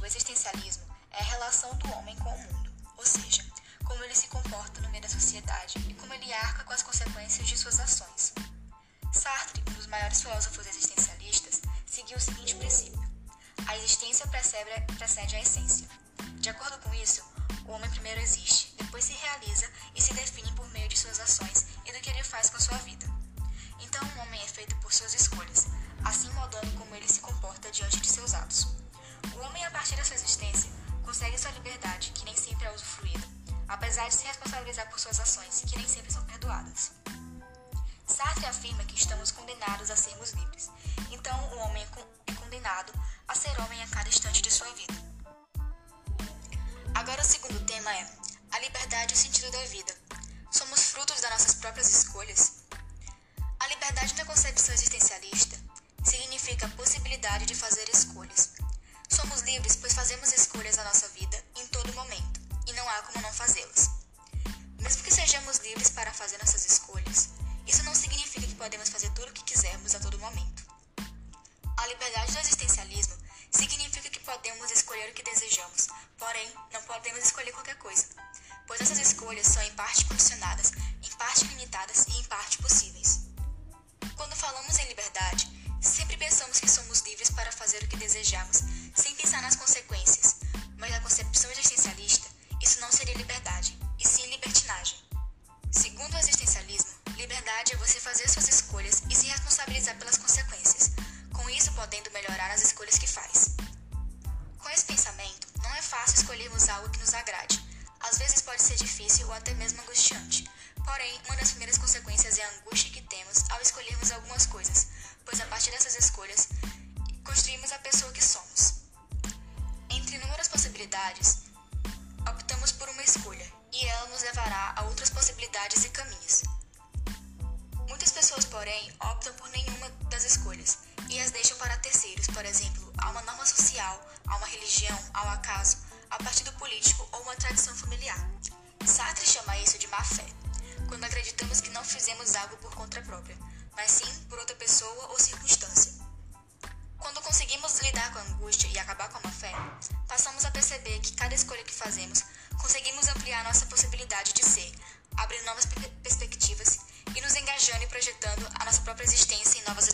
O existencialismo é a relação do homem com o mundo, ou seja, como ele se comporta no meio da sociedade e como ele arca com as consequências de suas ações. Sartre, um dos maiores filósofos existencialistas, seguiu o seguinte princípio: a existência precede a essência. De acordo com isso, o homem primeiro existe, depois se realiza e se define por meio de suas ações e do que ele faz com sua vida. Então, o homem é feito por suas escolhas, assim moldando como ele se comporta diante de seus atos. Partir da sua existência, consegue sua liberdade, que nem sempre é usufruída, apesar de se responsabilizar por suas ações, que nem sempre são perdoadas. Sartre afirma que estamos condenados a sermos livres, então o homem é condenado a ser homem a cada instante de sua vida. Agora, o segundo tema é a liberdade e o sentido da vida. Somos frutos das nossas próprias escolhas? A liberdade na concepção existencialista significa a possibilidade de fazer escolhas. Somos livres pois fazemos escolhas na nossa vida em todo momento, e não há como não fazê-las. Mesmo que sejamos livres para fazer nossas escolhas, isso não significa que podemos fazer tudo o que quisermos a todo momento. A liberdade do existencialismo significa que podemos escolher o que desejamos, porém, não podemos escolher qualquer coisa, pois essas escolhas são em parte condicionadas, em parte limitadas e em parte possíveis. Quando falamos em liberdade, sempre pensamos que somos livres para fazer o que desejamos, pensar nas consequências, mas na concepção existencialista, isso não seria liberdade, e sim libertinagem. Segundo o existencialismo, liberdade é você fazer suas escolhas e se responsabilizar pelas consequências, com isso podendo melhorar as escolhas que faz. Com esse pensamento, não é fácil escolhermos algo que nos agrade. Às vezes pode ser difícil ou até mesmo angustiante. Porém, uma das primeiras consequências é a angústia que temos ao escolhermos algumas coisas, pois a partir dessas escolhas construímos a pessoa que somos. Possibilidades, optamos por uma escolha, e ela nos levará a outras possibilidades e caminhos. Muitas pessoas, porém, optam por nenhuma das escolhas e as deixam para terceiros, por exemplo, a uma norma social, a uma religião, ao acaso, a partido político ou uma tradição familiar. Sartre chama isso de má fé, quando acreditamos que não fizemos algo por conta própria, mas sim por outra pessoa ou circunstância. Quando conseguimos lidar com a angústia e acabar com a má fé, passamos a perceber que cada escolha que fazemos conseguimos ampliar nossa possibilidade de ser, abrindo novas perspectivas e nos engajando e projetando a nossa própria existência em novas.